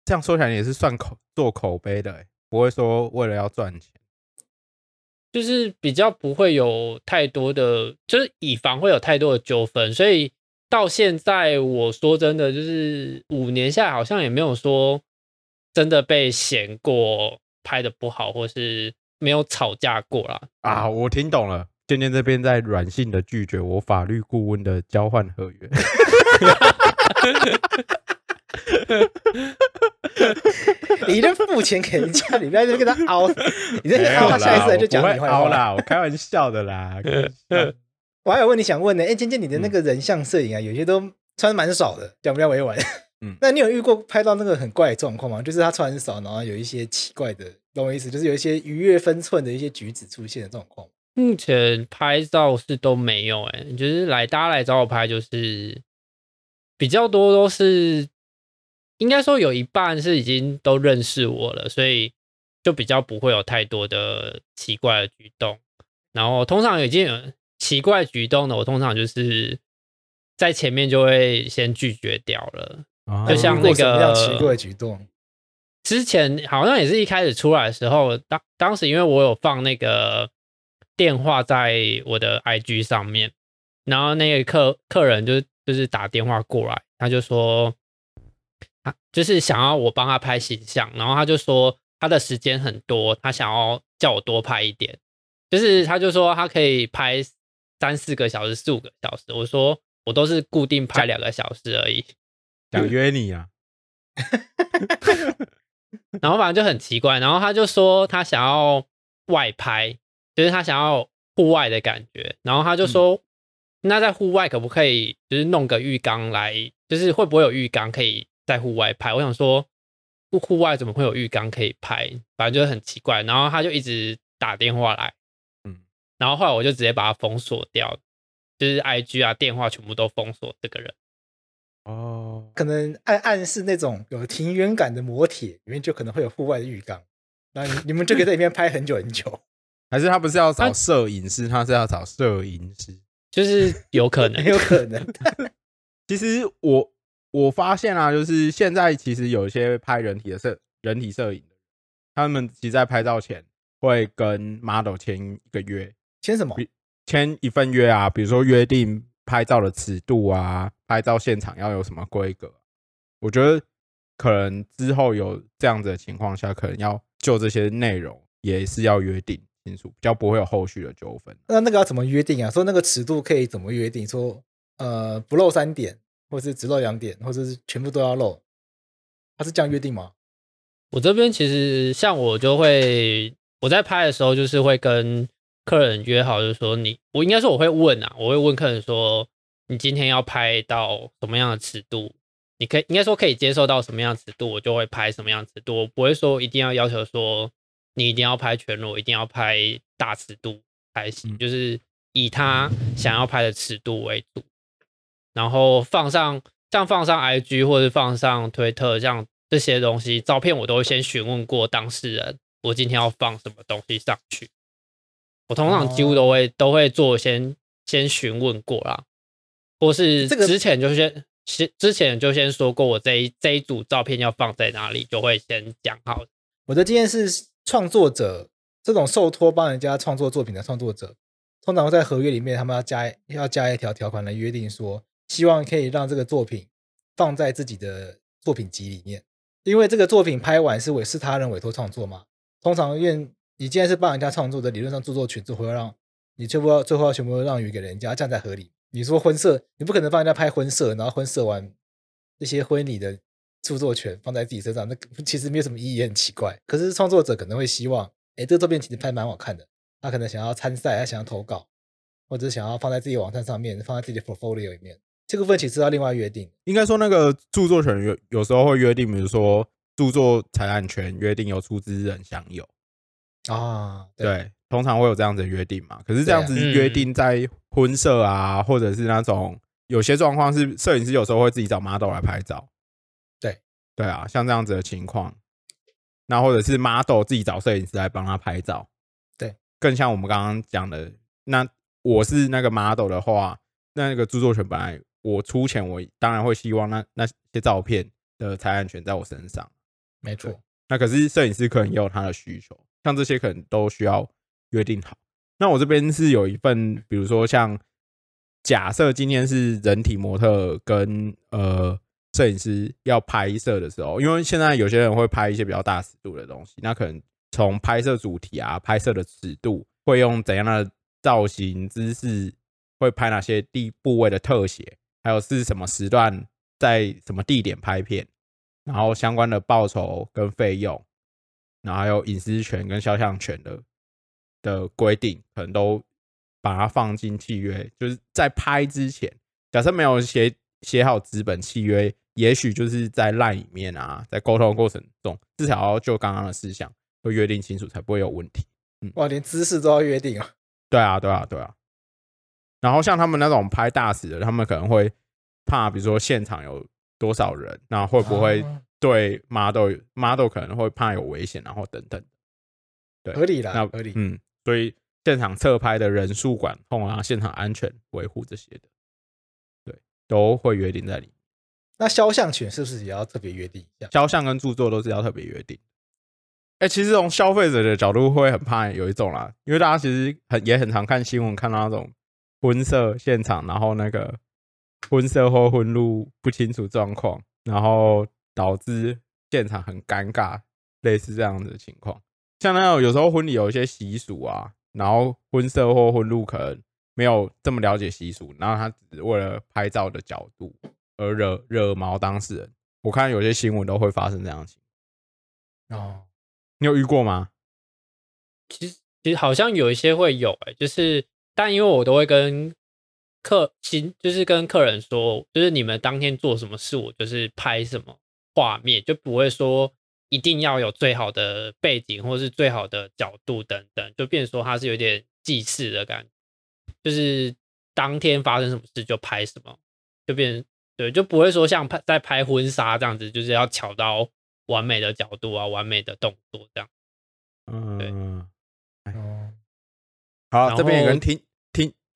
这样说起来也是算口做口碑的、不会说为了要赚钱。就是比较不会有太多的，就是以防会有太多的纠纷，所以到现在我说真的，就是五年下来好像也没有说真的被嫌过拍的不好，或是没有吵架过啦。啊，我听懂了。渐渐这边在软性的拒绝我法律顾问的交换合约。你就付钱给人家，你不要就跟他凹，你这凹他下一次来就讲你坏话。凹啦，我开玩笑的啦。我还有问题想问呢，哎，渐渐你的那个人像摄影啊，有些都穿蛮少的，讲不要委婉。嗯，那你有遇过拍到那个很怪的状况吗？就是他穿很少，然后有一些奇怪的，懂我意思？就是有一些逾越分寸的一些举止出现的状况。目前拍照是都没有，哎，就是来大家来找我拍，就是比较多都是。应该说有一半是已经都认识我了，所以就比较不会有太多的奇怪的举动。然后通常已经有奇怪举动的，我通常就是在前面就会先拒绝掉了。就像那个奇怪举动，之前好像也是一开始出来的时候，当当时因为我有放那个电话在我的 IG 上面，然后那个客客人就就是打电话过来，他就说。就是想要我帮他拍形象，然后他就说他的时间很多，他想要叫我多拍一点。就是他就说他可以拍三四个小时、四五个小时。我说我都是固定拍两个小时而已。想约你啊？然后反正就很奇怪。然后他就说他想要外拍，就是他想要户外的感觉。然后他就说，那在户外可不可以就是弄个浴缸来？就是会不会有浴缸可以？在户外拍，我想说，户户外怎么会有浴缸可以拍？反正就是很奇怪。然后他就一直打电话来，嗯，然后后来我就直接把他封锁掉，就是 I G 啊、电话全部都封锁这个人。哦，可能暗暗示那种有庭园感的摩铁里面就可能会有户外的浴缸，那你你们就可以在里面拍很久很久。还是他不是要找摄影师，他是要找摄影师，就是有可能，有可能。其实我。我发现啊，就是现在其实有一些拍人体的摄人体摄影的，他们其实在拍照前会跟 model 签一个约，签什么？签一份约啊，比如说约定拍照的尺度啊，拍照现场要有什么规格。我觉得可能之后有这样子的情况下，可能要就这些内容也是要约定清楚，比较不会有后续的纠纷。那那个要怎么约定啊？说那个尺度可以怎么约定？说呃不露三点。或是只露两点，或者是全部都要露，他是这样约定吗？我这边其实像我就会我在拍的时候，就是会跟客人约好，就是说你我应该说我会问啊，我会问客人说你今天要拍到什么样的尺度，你可以应该说可以接受到什么样尺度，我就会拍什么样尺度，我不会说一定要要求说你一定要拍全裸，一定要拍大尺度才行，就是以他想要拍的尺度为主。然后放上，像放上 IG 或者放上推特，像这些东西，照片我都会先询问过当事人，我今天要放什么东西上去。我通常几乎都会都会做先先询问过啦，或是之前就先先之前就先说过，我这一这一组照片要放在哪里，就会先讲好。我的经验是，创作者这种受托帮人家创作作品的创作者，通常会在合约里面，他们要加要加一条条款来约定说。希望可以让这个作品放在自己的作品集里面，因为这个作品拍完是委是他人委托创作嘛。通常愿你既然是帮人家创作的，理论上著作权就会让你最后要最后要全部让予给人家，这样才合理。你说婚摄，你不可能帮人家拍婚摄，然后婚摄完这些婚礼的著作权放在自己身上，那其实没有什么意义，也很奇怪。可是创作者可能会希望，哎，这个作品其实拍蛮好看的，他可能想要参赛，他想要投稿，或者想要放在自己网站上面，放在自己的 portfolio 里面。这个问题是要另外约定。应该说，那个著作权有有时候会约定，比如说著作财产权约定由出资人享有啊，对，通常会有这样子的约定嘛。可是这样子约定在婚摄啊，或者是那种有些状况是摄影师有时候会自己找 model 来拍照，对对啊，像这样子的情况，那或者是 model 自己找摄影师来帮他拍照，对，更像我们刚刚讲的，那我是那个 model 的话，那那个著作权本来。我出钱，我当然会希望那那些照片的财产权在我身上。没错。那可是摄影师可能也有他的需求，像这些可能都需要约定好。那我这边是有一份，比如说像假设今天是人体模特跟呃摄影师要拍摄的时候，因为现在有些人会拍一些比较大尺度的东西，那可能从拍摄主题啊、拍摄的尺度，会用怎样的造型姿势，会拍哪些地部位的特写，还有是什么时段在什么地点拍片，然后相关的报酬跟费用，然后还有隐私权跟肖像权的的规定，可能都把它放进契约，就是在拍之前，假设没有写写好资本契约，也许就是在烂里面啊，在沟通过程中，至少要就刚刚的事项都约定清楚，才不会有问题。嗯哇，连姿势都要约定啊！对啊，对啊，对啊。然后像他们那种拍大使的，他们可能会怕，比如说现场有多少人，那会不会啊对 model model 可能会怕有危险，然后等等。对合理啦那，合理。嗯，所以现场侧拍的人数管控啊，现场安全维护这些的，对，都会约定在里面。那肖像权是不是也要特别约定一下？肖像跟著作都是要特别约定。哎、其实从消费者的角度会很怕有一种啦，因为大家其实很也很常看新闻，看到那种婚摄现场，然后那个婚摄或婚录不清楚状况，然后导致现场很尴尬，类似这样的情况。像那种有时候婚礼有一些习俗啊，然后婚摄或婚录可能没有这么了解习俗，然后他只是为了拍照的角度而惹惹毛当事人。我看有些新闻都会发生这样的情况，哦，你有遇过吗？其实其实好像有一些会有哎、就是但因为我都会跟客新就是跟客人说，就是你们当天做什么事，我就是拍什么画面，就不会说一定要有最好的背景或是最好的角度等等，就变成说它是有点祭祀的感觉，就是当天发生什么事就拍什么，就变对，就不会说像拍在拍婚纱这样子，就是要巧到完美的角度啊，完美的动作这样。嗯，哦，好，这边也后跟听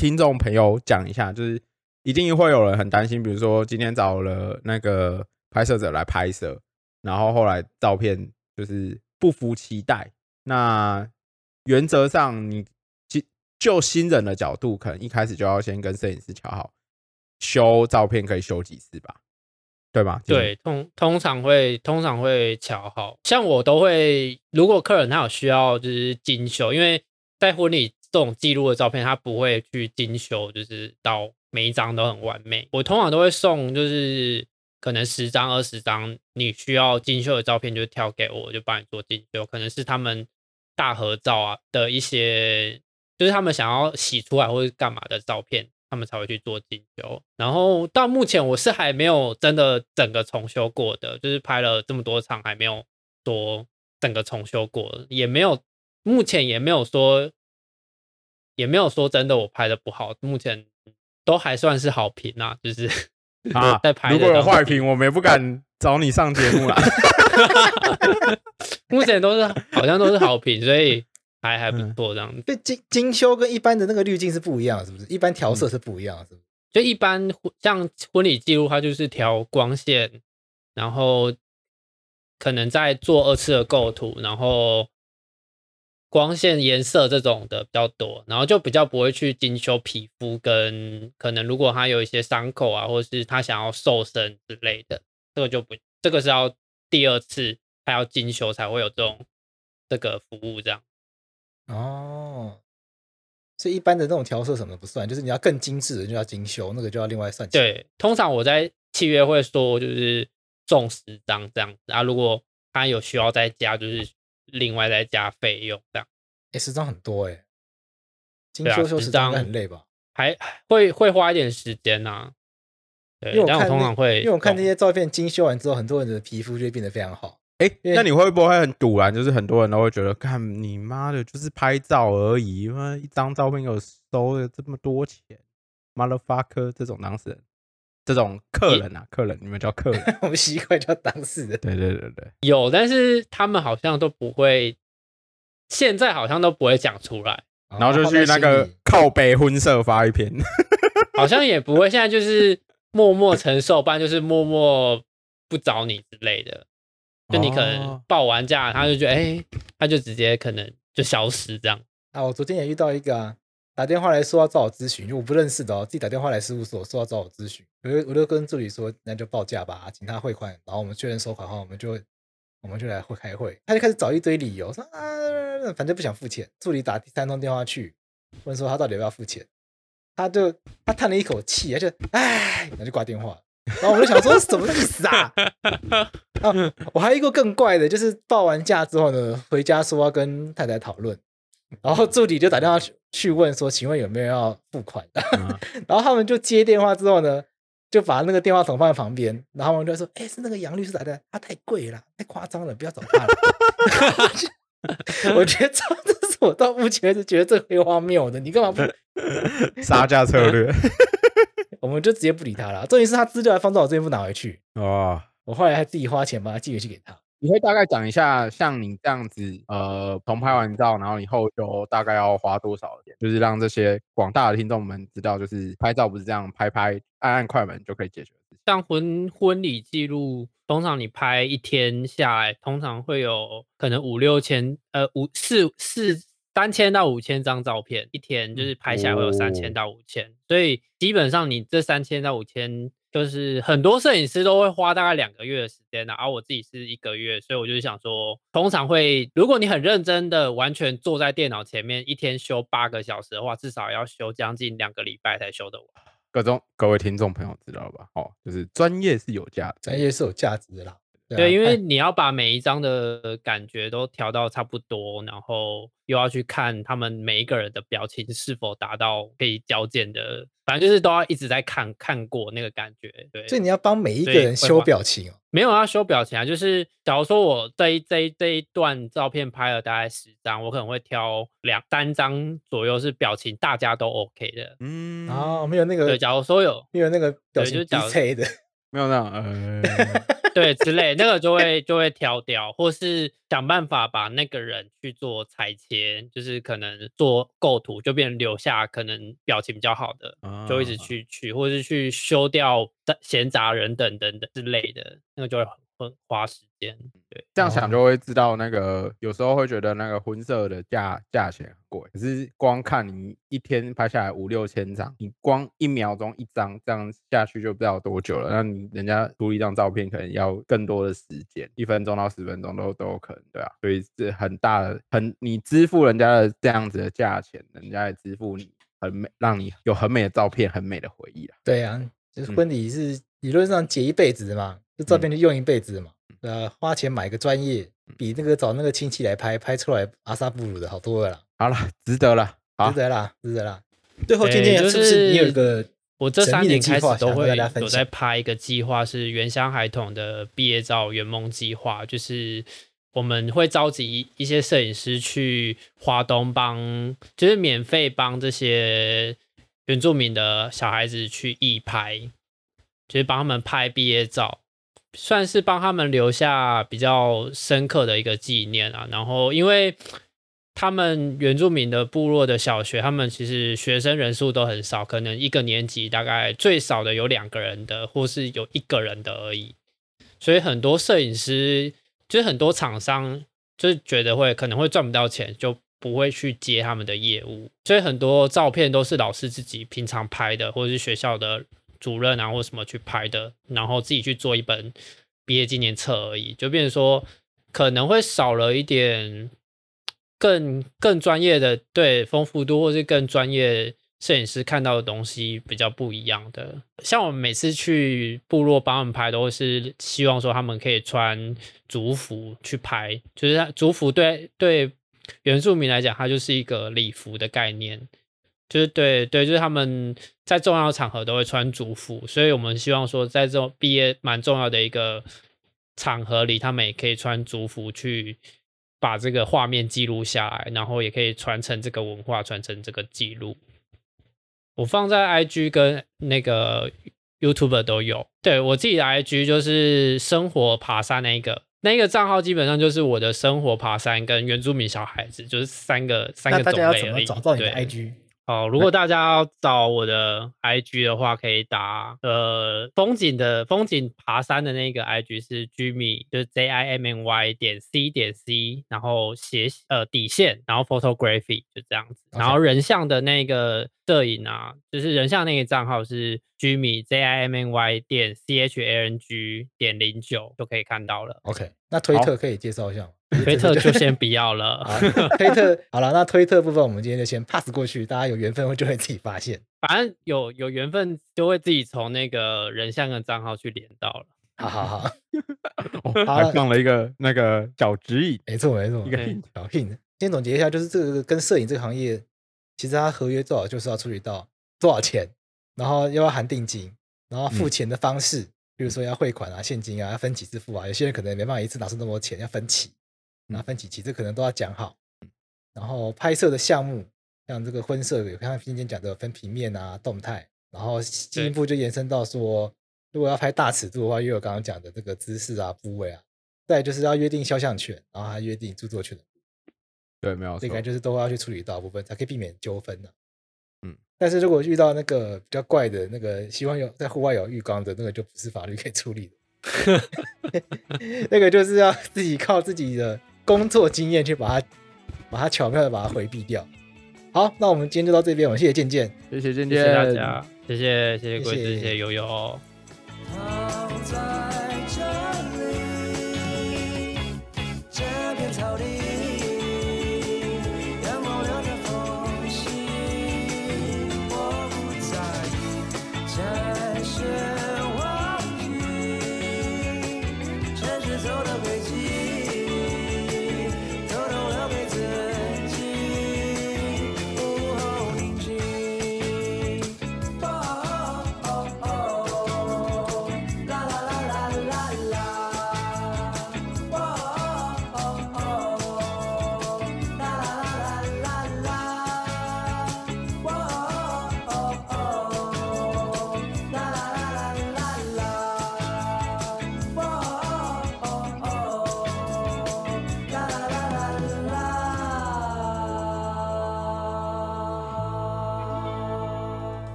听众朋友讲一下，就是一定会有人很担心，比如说今天找了那个拍摄者来拍摄，然后后来照片就是不符期待。那原则上，你就就新人的角度，可能一开始就要先跟摄影师瞧好，修照片可以修几次吧，对吧？对，通通常会通常会调好，像我都会，如果客人他有需要就是精修，因为在婚礼这种记录的照片，他不会去精修，就是到每一张都很完美。我通常都会送，就是可能十张二十张你需要精修的照片，就挑给我，我就帮你做精修。可能是他们大合照啊的一些，就是他们想要洗出来或者干嘛的照片，他们才会去做精修。然后到目前我是还没有真的整个重修过的，就是拍了这么多场还没有说整个重修过，也没有目前也没有说也没有说真的我拍的不好，目前都还算是好评啊，就是 啊在，拍如果有坏评，我们也不敢找你上节目啦。目前都是 好像都是好评，所以还还不嗯错这样子。对，精精修跟一般的那个滤镜是不一样，是不是？一般调色是不一样的，是不是？就一般像婚礼记录，它就是调光线，然后可能再做二次的构图，然后光线、颜色这种的比较多，然后就比较不会去精修皮肤跟可能如果他有一些伤口啊，或者是他想要瘦身之类的，这个就不，这个是要第二次他要精修才会有这种这个服务这样。哦，所以一般的那种调色什么的不算，就是你要更精致的就要精修，那个就要另外算钱。对，通常我在契约会说就是中十张这样子啊，如果他有需要再加，就是另外再加费用这样，哎，十张很多哎，精修修10十张很累吧？还会会花一点时间呐、对，但我因为我看通常会，因为我看这些照片精修完之后，很多人的皮肤就会变得非常好。哎、那你会不会很堵然？就是很多人都会觉得，看你妈的，就是拍照而已，妈一张照片给我收了这么多钱，motherfucker！这种当事人，这种客人啊，客人，你们叫客人，我们习惯叫当事人。对对对对，有，但是他们好像都不会，现在好像都不会讲出来，然后就去那个靠北婚社发一篇，好像也不会，现在就是默默承受，不然就是默默不找你之类的。就你可能哦报完价，他就觉得哎、他就直接可能就消失这样。啊，我昨天也遇到一个啊，打电话来说要找我咨询，就我不认识的哦，自己打电话来事务所说要找我咨询，我就我就跟助理说，那就报价吧，请他汇款，然后我们确认收款后，我们就我们就来会开会，他就开始找一堆理由，说啊，反正不想付钱。助理打第三通电话去问说他到底要不要付钱，他就他叹了一口气，他就唉，然后就挂电话了。然后我就想说什么意思啊？啊，我还有一个更怪的，就是报完价之后呢，回家说要跟太太讨论，然后助理就打电话去去问说，请问有没有要付款的？嗯 然后他们就接电话之后呢，就把那个电话筒放在旁边，然后他们就说：“哎，是那个杨律师打的，他太贵了，太夸张了，不要找他了。”我觉得这这是我到目前为止觉得最黑荒谬的。你干嘛不？杀价策略我们就直接不理他了。重点是他资料还放在我这边不拿回去，哦。我后来还自己花钱把它寄回去给他。你会大概讲一下，像你这样子，呃，从拍完照，然后以后就大概要花多少钱？就是让这些广大的听众们知道，就是拍照不是这样拍拍按按快门就可以解决的事情。像婚婚礼记录，通常你拍一天下来，通常会有可能五六千，呃，五四四三千到五千张照片，一天就是拍下来会有三哦千到五千，所以基本上你这三千到五千，就是很多摄影师都会花大概两个月的时间的、而我自己是一个月，所以我就想说，通常会，如果你很认真的完全坐在电脑前面，一天修八个小时的话，至少要修将近两个礼拜才修得完。各种各位听众朋友知道了吧？哦，就是专业是有价。专业是有价值的啦。啊对，因为哎你要把每一张的感觉都调到差不多，然后又要去看他们每一个人的表情是否达到可以交件的，反正就是都要一直在看看过那个感觉。对，所以你要帮每一个人修表情哦。没有要修表情啊，就是假如说我这一这一这一段照片拍了大概十张，我可能会挑两三张左右是表情大家都 OK 的。嗯，然后没有那对，个假如说有没有那个表情对就假如逼切的，没有那样，呃，对之类，那个就会就会挑掉，或是想办法把那个人去做裁切，就是可能做构图，就变成留下可能表情比较好的，就一直啊。去去，或是去修掉的闲杂人等等等之类的，那个就会很很花时间。对，这样想就会知道，那个有时候会觉得那个婚摄的价价钱很贵，可是光看你一天拍下来五六千张，你光一秒钟一张这样下去就不知道多久了。那你人家出一张照片可能要更多的时间，一分钟到十分钟都都有可能，对啊。所以这很大的很，你支付人家的这样子的价钱，人家也支付你很美，让你有很美的照片，很美的回忆啊。对啊，就是嗯婚礼是理论上结一辈子的嘛，这照片就用一辈子的嘛。对啊，花钱买个专业，比那个找那个亲戚来拍，拍出来阿萨布鲁的好多了啦，好了，值得了，好值，得啦，值得啦。最后今天就是不是你有一个我这三年开始都会有在？拍一个计划，是原乡孩童的毕业照圆梦计划，就是我们会召集一些摄影师去华东帮，就是免费帮这些原住民的小孩子去义拍，就是帮他们拍毕业照。算是帮他们留下比较深刻的一个纪念啊。然后，因为他们原住民的部落的小学，他们其实学生人数都很少，可能一个年级大概最少的有两个人的，或是有一个人的而已。所以很多摄影师，就是很多厂商，就是觉得会可能会赚不到钱，就不会去接他们的业务。所以很多照片都是老师自己平常拍的，或者是学校的主任啊或什么去拍的，然后自己去做一本毕业纪念册而已，就变成说可能会少了一点更更专业的对丰富度，或是更专业摄影师看到的东西比较不一样的。像我们每次去部落帮他们拍，都是希望说他们可以穿族服去拍，就是它族服对对原住民来讲，它就是一个礼服的概念。就是对对，就是他们在重要场合都会穿族服，所以我们希望说，在这种毕业蛮重要的一个场合里，他们也可以穿族服去把这个画面记录下来，然后也可以传承这个文化，传承这个记录。我放在 IG 跟那个 YouTube 都有。对我自己的 IG 就是生活爬山那一个，那一个账号基本上就是我的生活爬山跟原住民小孩子，就是三个三个种类而已。怎么找到你的对 IG？哦，如果大家要找我的 IG 的话，可以打呃风景的风景爬山的那个 IG 是 Jimmy，就是 J I M N Y 点 C 点 C，然后斜呃底线，然后 Photography 就这样子。然后人像的那个摄影啊，就是人像那个账号是 Jimmy J I M N Y 点 C H A N G 点零九就可以看到了。OK，那推特可以介绍一下吗？推特就先不要了。推特好了，那推特部分我们今天就先 pass 过去，大家有缘分会就会自己发现。反正有有缘分就会自己从那个人像的账号去连到了。好好好，还放了一个那个小指引，没错没错，一个小 hint。先总结一下，就是这个跟摄影这个行业，其实它合约最好就是要处理到多少钱，然后又要含定金，然后付钱的方式，比如说要汇款啊、现金啊，要分几次付啊。有些人可能没办法一次拿出那么多钱，要分期。那分几期，这可能都要讲好。然后拍摄的项目，像这个婚摄，有像今天讲的分平面啊、动态，然后进一步就延伸到说，如果要拍大尺度的话，又有刚刚讲的这个姿势啊、部位啊。再就是要约定肖像权，然后还约定著作权的。对，没有这个就是都要去处理到部分，才可以避免纠纷的。嗯，但是如果遇到那个比较怪的那个，希望有在户外有浴缸的那个，就不是法律可以处理的。那个就是要自己靠自己的。工作经验去把它，把它巧妙的把它回避掉。好，那我们今天就到这边，我谢谢健健，谢谢健健，谢谢大家，谢谢谢谢贵子，谢谢悠悠。